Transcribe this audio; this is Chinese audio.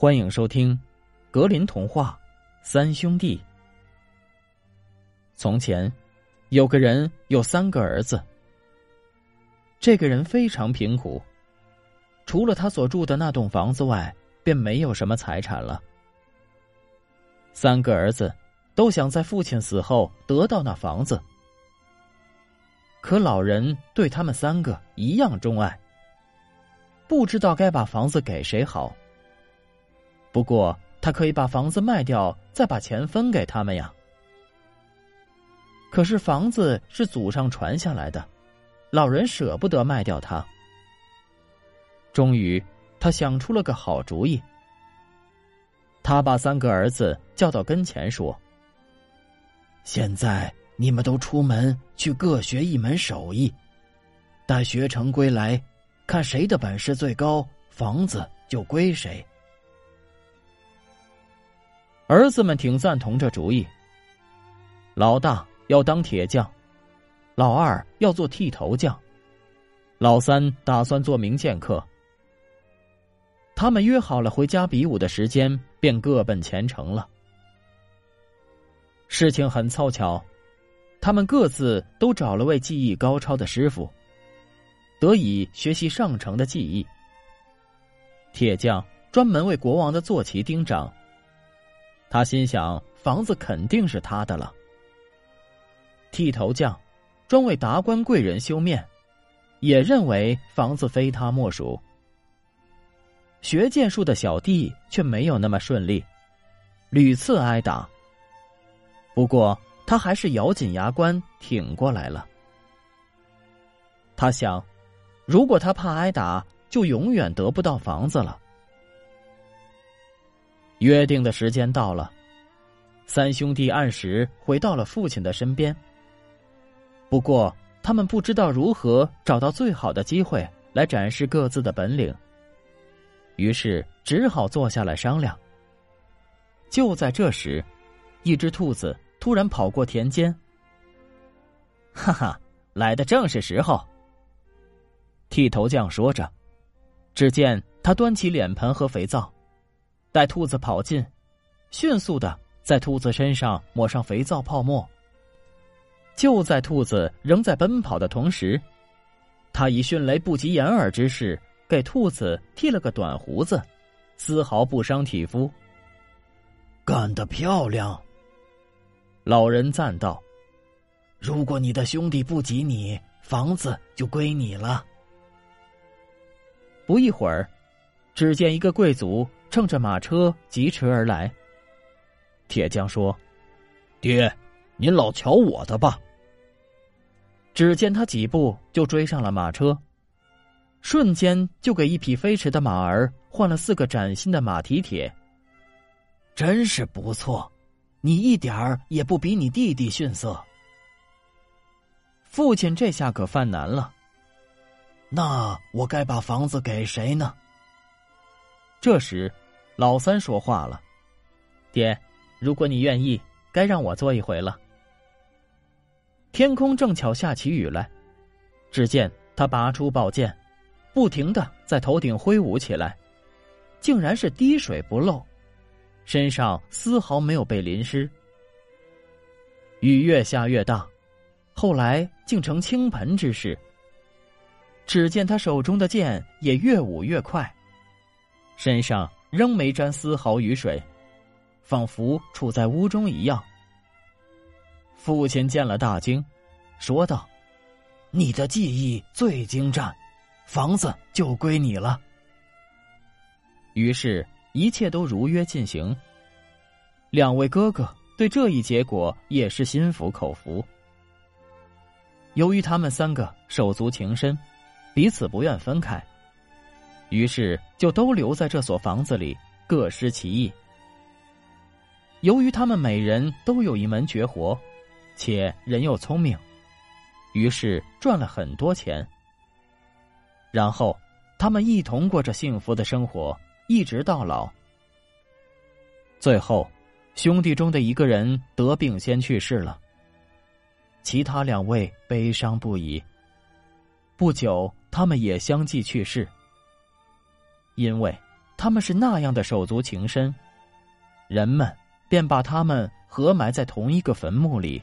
欢迎收听《格林童话》三兄弟。从前，有个人有三个儿子。这个人非常贫苦，除了他所住的那栋房子外，便没有什么财产了。三个儿子都想在父亲死后得到那房子，可老人对他们三个一样钟爱，不知道该把房子给谁好。不过，他可以把房子卖掉，再把钱分给他们呀。可是房子是祖上传下来的，老人舍不得卖掉它。终于，他想出了个好主意。他把三个儿子叫到跟前，说：“现在你们都出门去各学一门手艺，待学成归来，看谁的本事最高，房子就归谁。”儿子们挺赞同这主意。老大要当铁匠，老二要做剃头匠，老三打算做名剑客。他们约好了回家比武的时间，便各奔前程了。事情很凑巧，他们各自都找了位技艺高超的师傅，得以学习上乘的技艺。铁匠专门为国王的坐骑钉掌。他心想，房子肯定是他的了。剃头匠专为达官贵人修面，也认为房子非他莫属。学剑术的小弟却没有那么顺利，屡次挨打。不过他还是咬紧牙关挺过来了。他想，如果他怕挨打，就永远得不到房子了。约定的时间到了，三兄弟按时回到了父亲的身边。不过，他们不知道如何找到最好的机会来展示各自的本领，于是只好坐下来商量。就在这时，一只兔子突然跑过田间。哈哈，来的正是时候。剃头匠说着，只见他端起脸盆和肥皂。待兔子跑近，迅速的在兔子身上抹上肥皂泡沫。就在兔子仍在奔跑的同时，他以迅雷不及掩耳之势给兔子剃了个短胡子，丝毫不伤体肤。干得漂亮！老人赞道：“如果你的兄弟不及你，房子就归你了。”不一会儿，只见一个贵族。乘着马车疾驰而来。铁匠说：“爹，您老瞧我的吧。”只见他几步就追上了马车，瞬间就给一匹飞驰的马儿换了四个崭新的马蹄铁。真是不错，你一点儿也不比你弟弟逊色。父亲这下可犯难了。那我该把房子给谁呢？这时。老三说话了：“爹，如果你愿意，该让我做一回了。”天空正巧下起雨来，只见他拔出宝剑，不停的在头顶挥舞起来，竟然是滴水不漏，身上丝毫没有被淋湿。雨越下越大，后来竟成倾盆之势。只见他手中的剑也越舞越快，身上。仍没沾丝毫雨水，仿佛处在屋中一样。父亲见了大惊，说道：“你的技艺最精湛，房子就归你了。”于是，一切都如约进行。两位哥哥对这一结果也是心服口服。由于他们三个手足情深，彼此不愿分开。于是就都留在这所房子里，各施其艺。由于他们每人都有一门绝活，且人又聪明，于是赚了很多钱。然后他们一同过着幸福的生活，一直到老。最后，兄弟中的一个人得病先去世了，其他两位悲伤不已。不久，他们也相继去世。因为他们是那样的手足情深，人们便把他们合埋在同一个坟墓里。